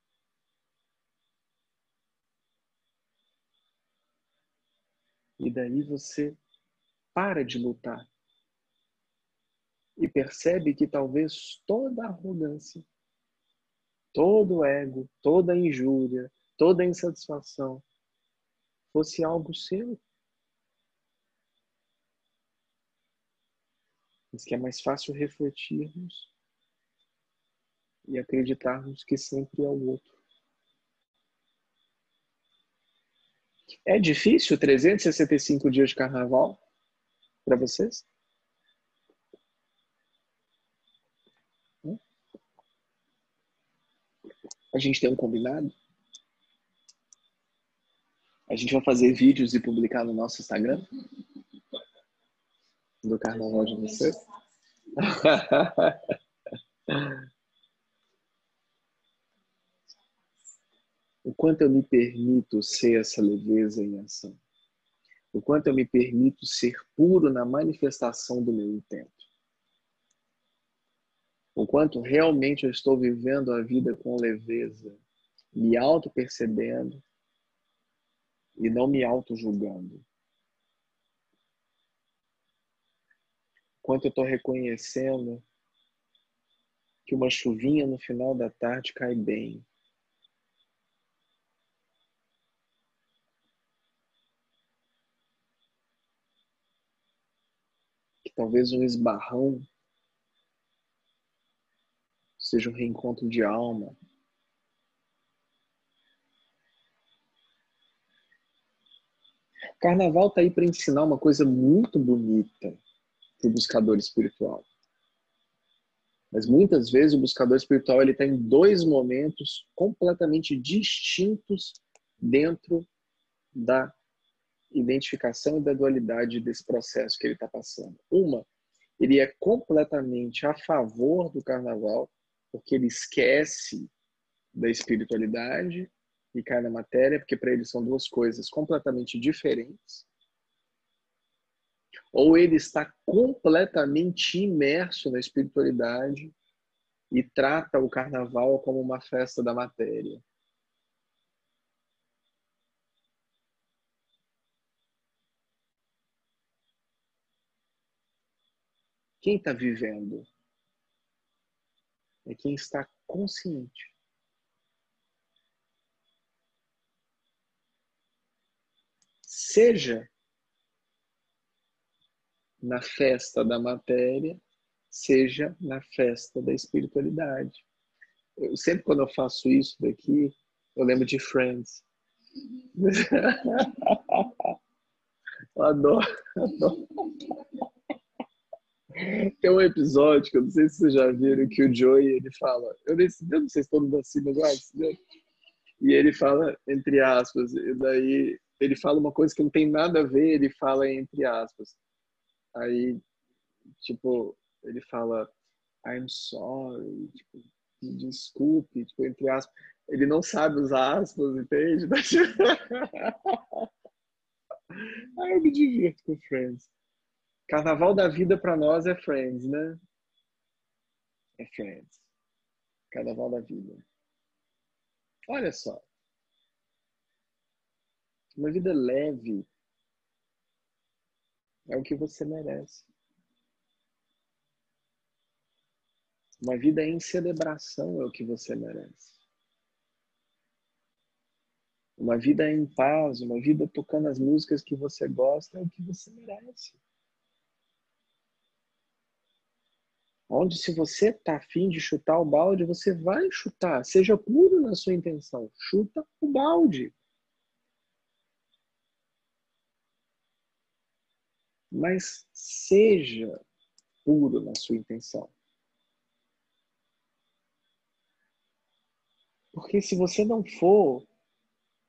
E daí você para de lutar. E percebe que talvez toda arrogância, todo ego, toda injúria, toda insatisfação fosse algo seu. Mas que é mais fácil refletirmos e acreditarmos que sempre é o outro. É difícil 365 dias de carnaval para vocês? A gente tem um combinado? A gente vai fazer vídeos e publicar no nosso Instagram? Do carnaval de vocês? o quanto eu me permito ser essa leveza em ação. O quanto eu me permito ser puro na manifestação do meu intento. O quanto realmente eu estou vivendo a vida com leveza, me auto-percebendo e não me auto-julgando. Quanto eu estou reconhecendo que uma chuvinha no final da tarde cai bem. Que talvez um esbarrão seja um reencontro de alma. Carnaval está aí para ensinar uma coisa muito bonita para o buscador espiritual. Mas muitas vezes o buscador espiritual ele está em dois momentos completamente distintos dentro da identificação e da dualidade desse processo que ele está passando. Uma, ele é completamente a favor do carnaval, porque ele esquece da espiritualidade e cai na matéria, porque para ele são duas coisas completamente diferentes ou ele está completamente imerso na espiritualidade e trata o carnaval como uma festa da matéria. Quem está vivendo é quem está consciente. Seja na festa da matéria, seja na festa da espiritualidade. Eu, sempre quando eu faço isso daqui, eu lembro de Friends. eu adoro, adoro. Tem um episódio que eu não sei se vocês já viram que o Joey ele fala, eu, nem, eu não sei se todo mundo mas né? E ele fala entre aspas, e daí ele fala uma coisa que não tem nada a ver, ele fala entre aspas. Aí, tipo, ele fala, I'm sorry, tipo, desculpe, tipo, entre aspas. Ele não sabe usar aspas, entende? Aí eu me divirto com Friends. Carnaval da vida para nós é Friends, né? É Friends. Carnaval da vida. Olha só. Uma vida leve é o que você merece. Uma vida em celebração é o que você merece. Uma vida em paz, uma vida tocando as músicas que você gosta é o que você merece. Onde se você está afim de chutar o balde, você vai chutar. Seja puro na sua intenção. Chuta o balde. Mas seja puro na sua intenção. Porque se você não for,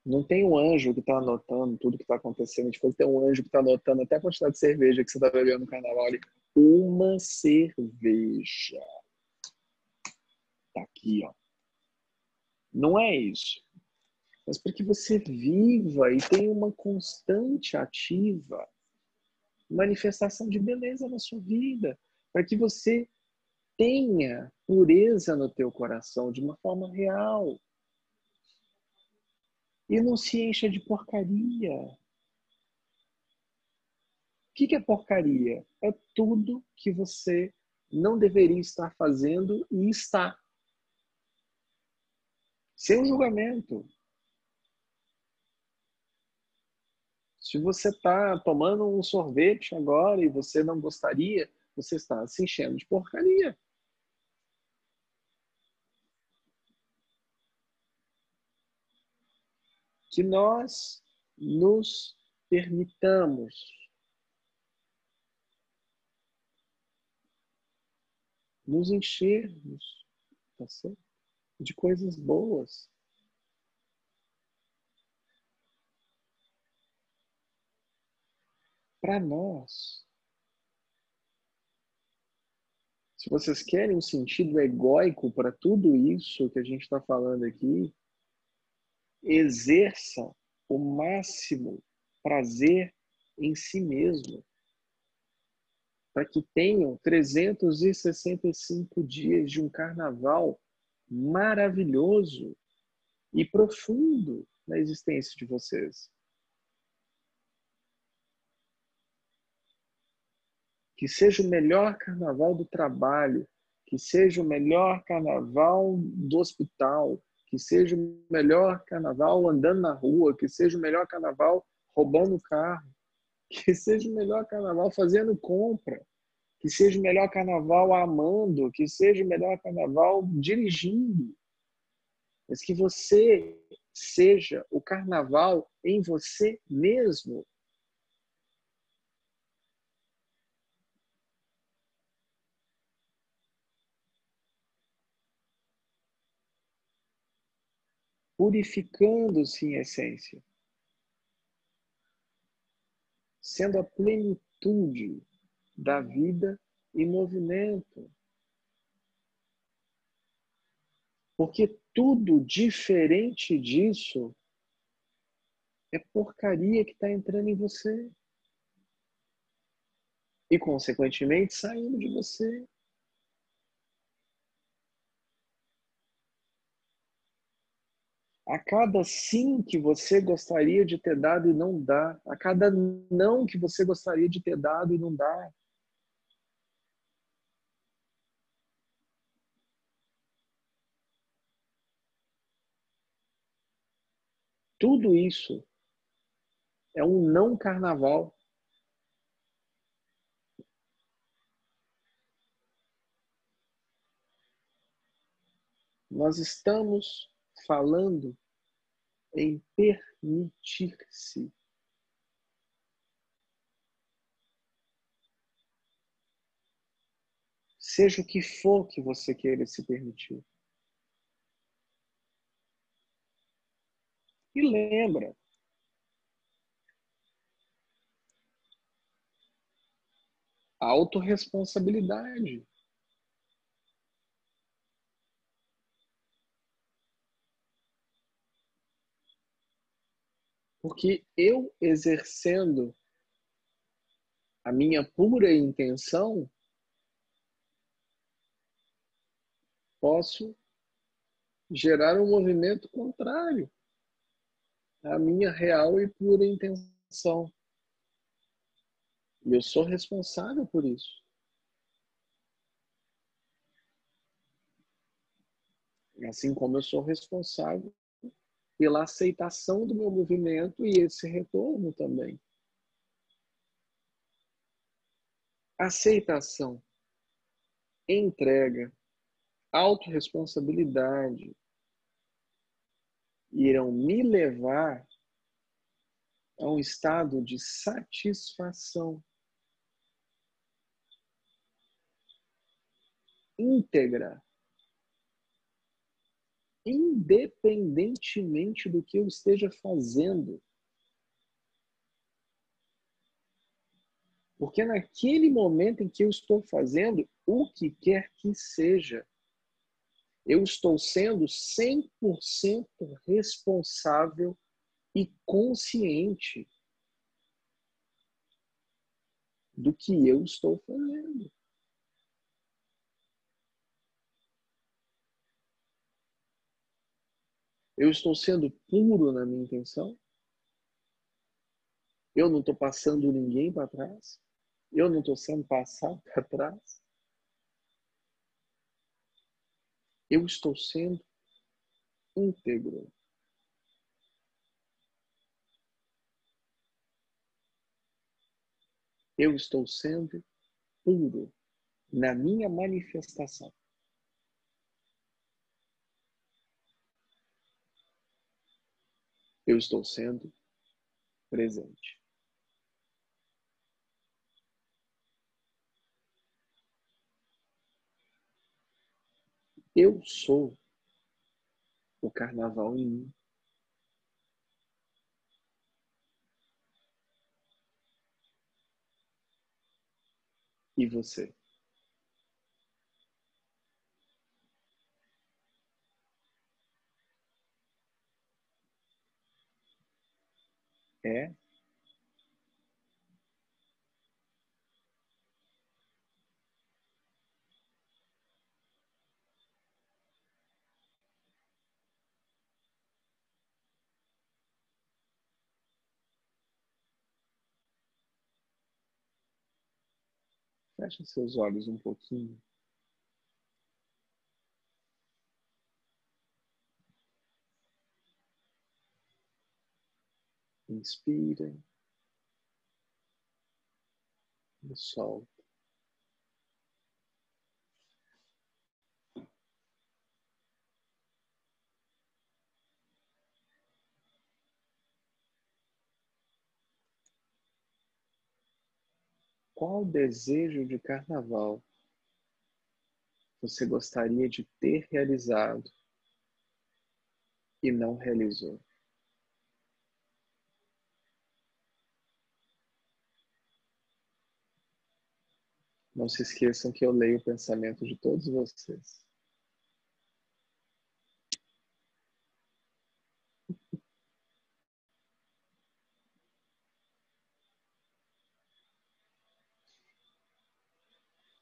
não tem um anjo que está anotando tudo que está acontecendo. Tipo, tem um anjo que está anotando até a quantidade de cerveja que você está bebendo no carnaval ali. Uma cerveja. Tá aqui, ó. Não é isso. Mas para que você viva e tenha uma constante ativa manifestação de beleza na sua vida, para que você tenha pureza no teu coração de uma forma real. E não se encha de porcaria. O que é porcaria? É tudo que você não deveria estar fazendo e está. Sem julgamento. Se você está tomando um sorvete agora e você não gostaria, você está se enchendo de porcaria. Que nós nos permitamos nos enchermos tá de coisas boas. Para nós. Se vocês querem um sentido egóico para tudo isso que a gente está falando aqui, exerça o máximo prazer em si mesmo, para que tenham 365 dias de um carnaval maravilhoso e profundo na existência de vocês. Que seja o melhor carnaval do trabalho, que seja o melhor carnaval do hospital, que seja o melhor carnaval andando na rua, que seja o melhor carnaval roubando o carro, que seja o melhor carnaval fazendo compra, que seja o melhor carnaval amando, que seja o melhor carnaval dirigindo. Mas que você seja o carnaval em você mesmo, purificando-se em essência, sendo a plenitude da vida e movimento. Porque tudo diferente disso é porcaria que está entrando em você. E, consequentemente, saindo de você. A cada sim que você gostaria de ter dado e não dá, a cada não que você gostaria de ter dado e não dá. Tudo isso é um não carnaval. Nós estamos falando em permitir-se. Seja o que for que você queira se permitir. E lembra, autorresponsabilidade. Porque eu exercendo a minha pura intenção, posso gerar um movimento contrário a minha real e pura intenção. E eu sou responsável por isso. Assim como eu sou responsável pela aceitação do meu movimento e esse retorno também. Aceitação, entrega, autorresponsabilidade irão me levar a um estado de satisfação íntegra independentemente do que eu esteja fazendo. Porque naquele momento em que eu estou fazendo o que quer que seja, eu estou sendo 100% responsável e consciente do que eu estou fazendo. Eu estou sendo puro na minha intenção? Eu não estou passando ninguém para trás? Eu não estou sendo passado para trás? Eu estou sendo íntegro. Eu estou sendo puro na minha manifestação. Eu estou sendo presente. Eu sou o carnaval em mim. E você? É. Feche seus olhos um pouquinho. Inspira e solta. Qual desejo de carnaval você gostaria de ter realizado e não realizou? Não se esqueçam que eu leio o pensamento de todos vocês.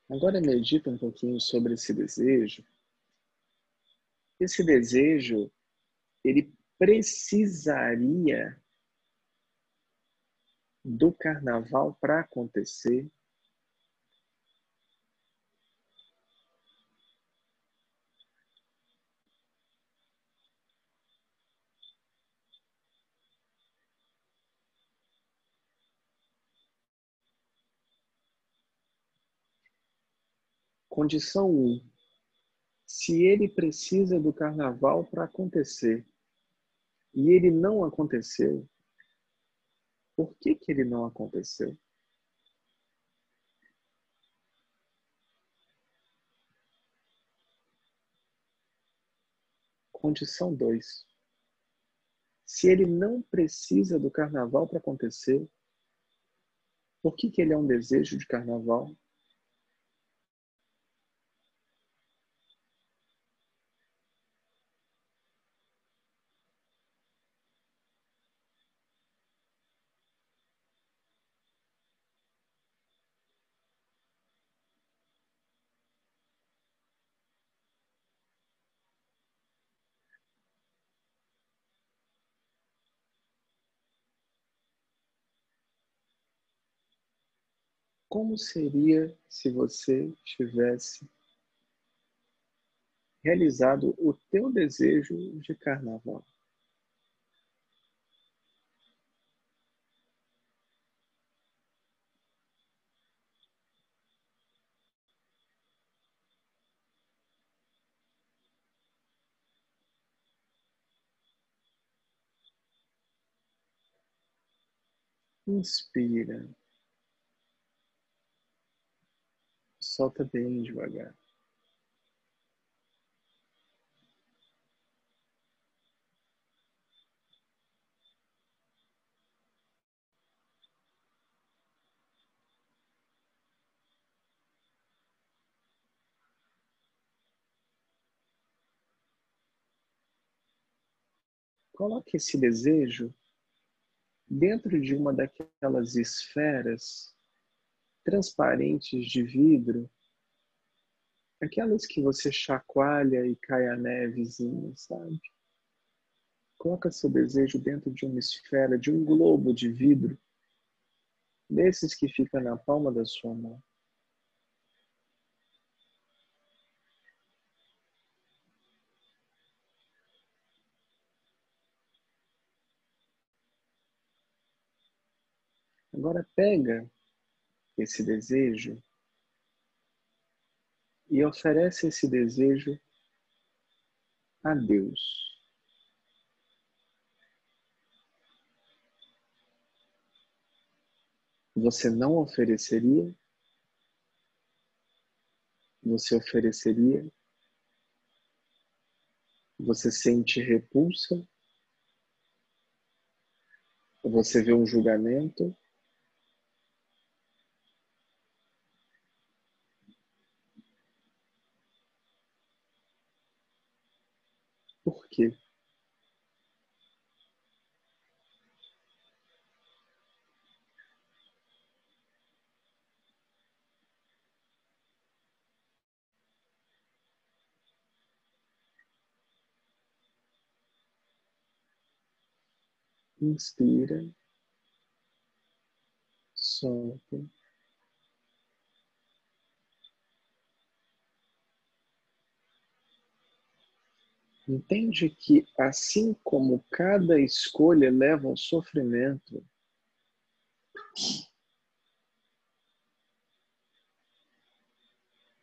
Agora medita um pouquinho sobre esse desejo. Esse desejo, ele precisaria do carnaval para acontecer Condição 1. Se ele precisa do carnaval para acontecer e ele não aconteceu, por que, que ele não aconteceu? Condição 2. Se ele não precisa do carnaval para acontecer, por que, que ele é um desejo de carnaval? Como seria se você tivesse realizado o teu desejo de carnaval? Inspira. Solta bem devagar. Coloque esse desejo dentro de uma daquelas esferas transparentes de vidro, aquelas que você chacoalha e cai a nevezinha, sabe? Coloca seu desejo dentro de uma esfera, de um globo de vidro, desses que fica na palma da sua mão. Agora pega esse desejo e oferece esse desejo a Deus. Você não ofereceria? Você ofereceria? Você sente repulsa? Você vê um julgamento? Quê? Inspira, solta. Entende que, assim como cada escolha leva ao sofrimento,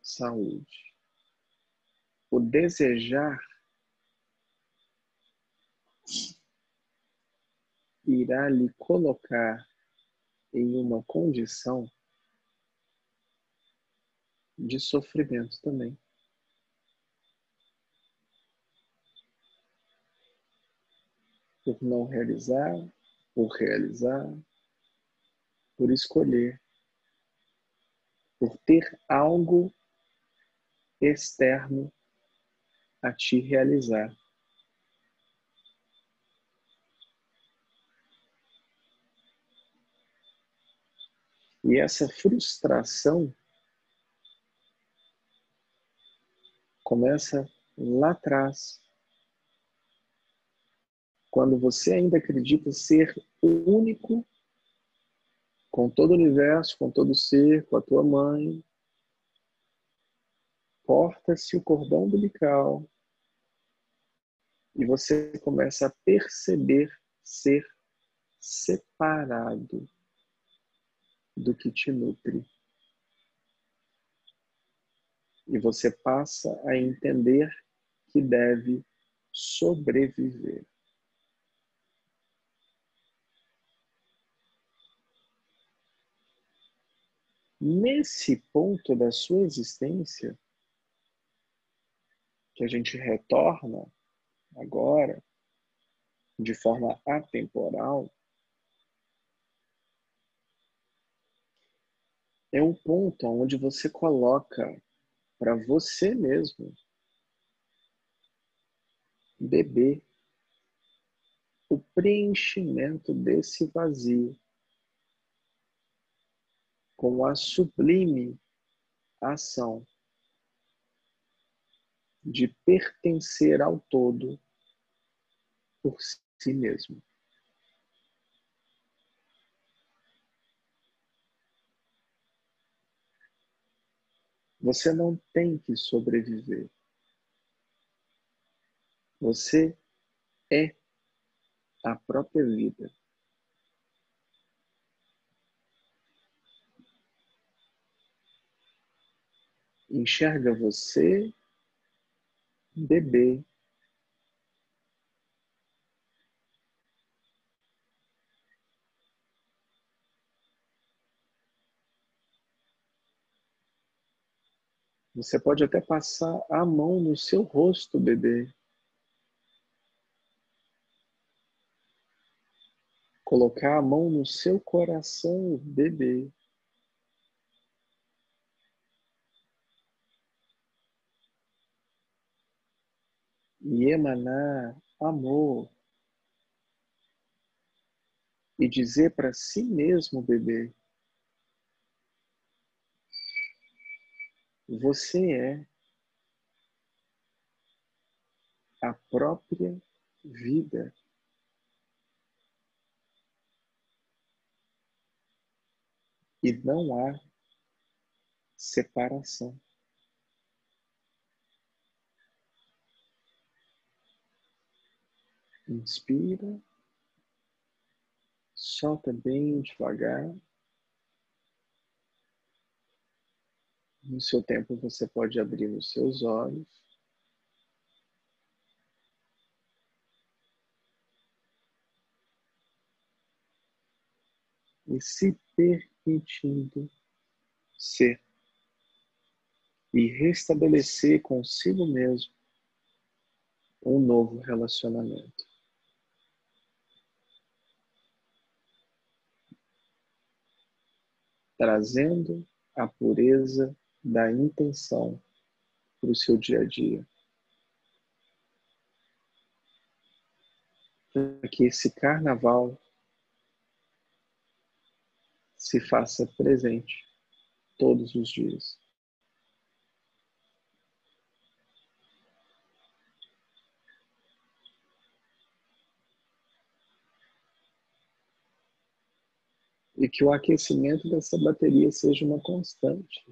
saúde, o desejar irá lhe colocar em uma condição de sofrimento também. Por não realizar, por realizar, por escolher, por ter algo externo a te realizar. E essa frustração começa lá atrás, quando você ainda acredita ser único com todo o universo, com todo o ser, com a tua mãe, corta-se o cordão umbilical e você começa a perceber ser separado do que te nutre. E você passa a entender que deve sobreviver. Nesse ponto da sua existência, que a gente retorna agora, de forma atemporal, é um ponto onde você coloca para você mesmo beber o preenchimento desse vazio com a sublime ação de pertencer ao todo por si mesmo. Você não tem que sobreviver. Você é a própria vida. Enxerga você, bebê, Você pode até passar a mão no seu rosto, bebê. Colocar a mão no seu coração, bebê. E emanar amor. E dizer para si mesmo, bebê, Você é a própria vida. E não há separação. Inspira, solta bem devagar. No seu tempo, você pode abrir os seus olhos. E se permitindo ser e restabelecer consigo mesmo um novo relacionamento. Trazendo a pureza da intenção para o seu dia a dia. Para que esse carnaval se faça presente todos os dias. Que o aquecimento dessa bateria seja uma constante.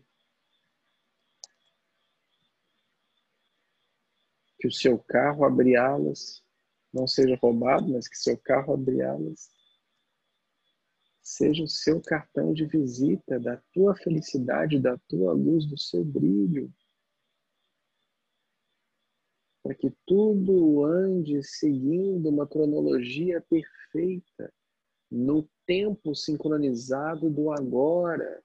que o seu carro abrir alas não seja roubado, mas que seu carro abrir alas seja o seu cartão de visita da tua felicidade, da tua luz, do seu brilho. Para que tudo ande seguindo uma cronologia perfeita, no tempo sincronizado do agora.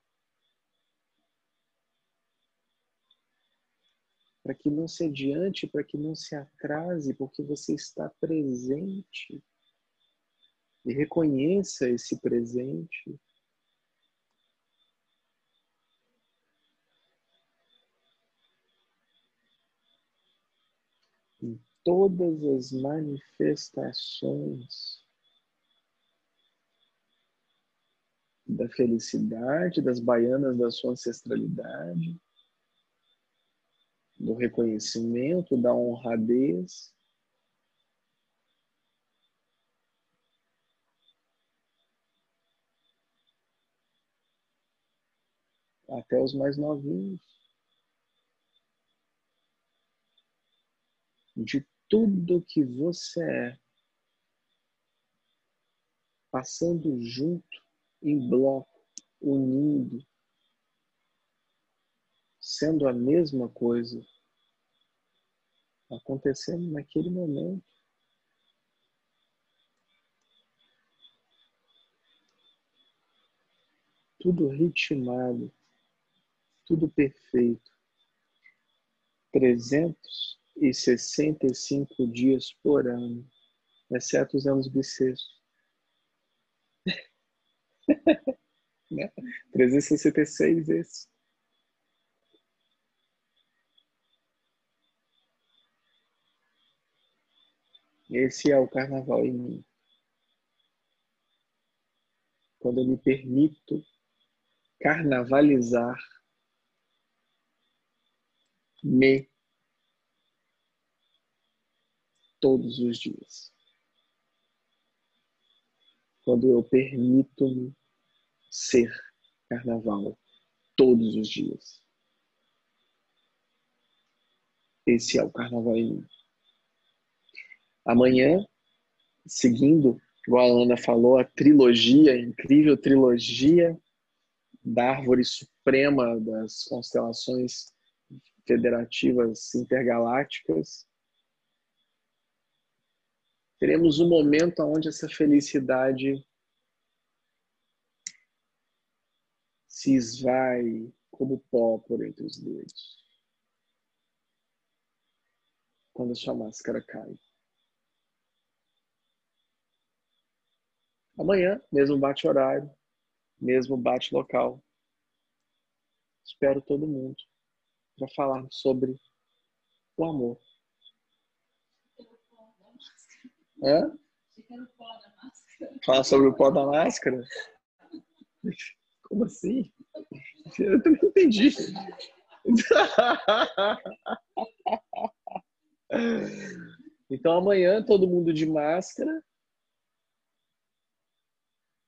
para que não se adiante, para que não se atrase, porque você está presente. E reconheça esse presente. Em todas as manifestações da felicidade, das baianas da sua ancestralidade, do reconhecimento, da honradez. Até os mais novinhos. De tudo que você é, passando junto, em bloco, unindo, sendo a mesma coisa acontecendo naquele momento. Tudo ritmado, tudo perfeito. 365 dias por ano, exceto os anos bissextos. né? 366 esse. Esse é o carnaval em mim. Quando eu me permito carnavalizar me todos os dias. Quando eu permito-me ser carnaval todos os dias. Esse é o carnaval em mim. Amanhã, seguindo, igual a Ana falou, a trilogia, a incrível trilogia da árvore suprema das constelações federativas intergalácticas, teremos um momento onde essa felicidade se esvai como pó por entre os dedos. Quando a sua máscara cai. Amanhã, mesmo bate horário, mesmo bate local. Espero todo mundo para falar sobre o amor. É? Falar sobre o pó da máscara? Como assim? Eu também não entendi. Então amanhã todo mundo de máscara.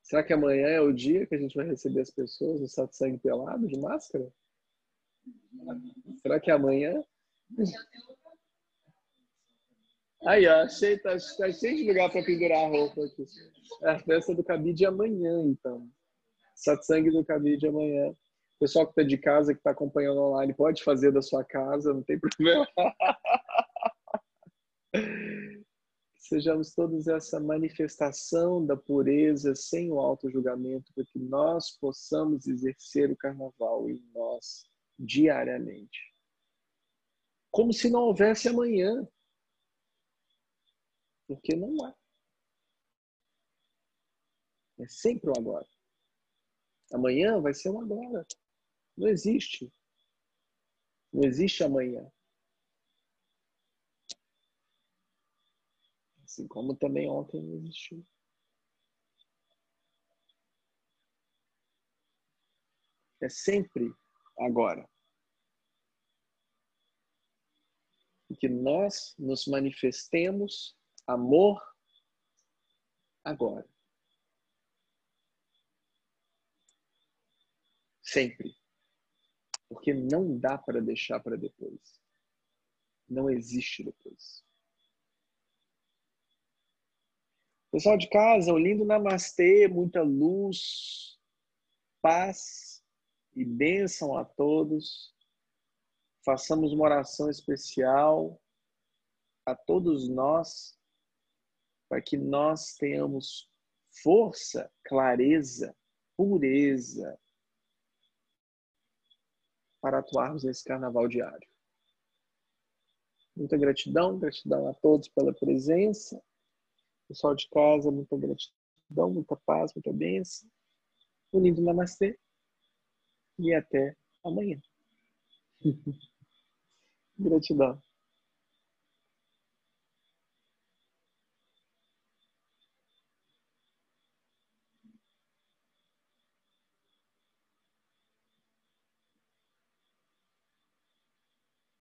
Será que amanhã é o dia que a gente vai receber as pessoas no satsang pelado de máscara? Será que é amanhã? Aí, ó, achei, tá, tá cheio de lugar para pendurar a roupa aqui. É a festa do cabide amanhã, então. Satsang do cabide amanhã. O pessoal que está de casa, que está acompanhando online, pode fazer da sua casa, não tem problema. Sejamos todos essa manifestação da pureza sem o auto-julgamento, para que nós possamos exercer o carnaval em nós diariamente. Como se não houvesse amanhã. Porque não há. É sempre o agora. Amanhã vai ser um agora. Não existe. Não existe amanhã. Assim como também ontem não existiu. É sempre agora. E que nós nos manifestemos amor agora. Sempre. Porque não dá para deixar para depois. Não existe depois. Pessoal de casa, um lindo namastê, muita luz, paz e bênção a todos. Façamos uma oração especial a todos nós, para que nós tenhamos força, clareza, pureza, para atuarmos nesse carnaval diário. Muita gratidão, gratidão a todos pela presença. Pessoal de casa, muita gratidão, muita paz, muita bênção. Um lindo namastê e até amanhã. gratidão.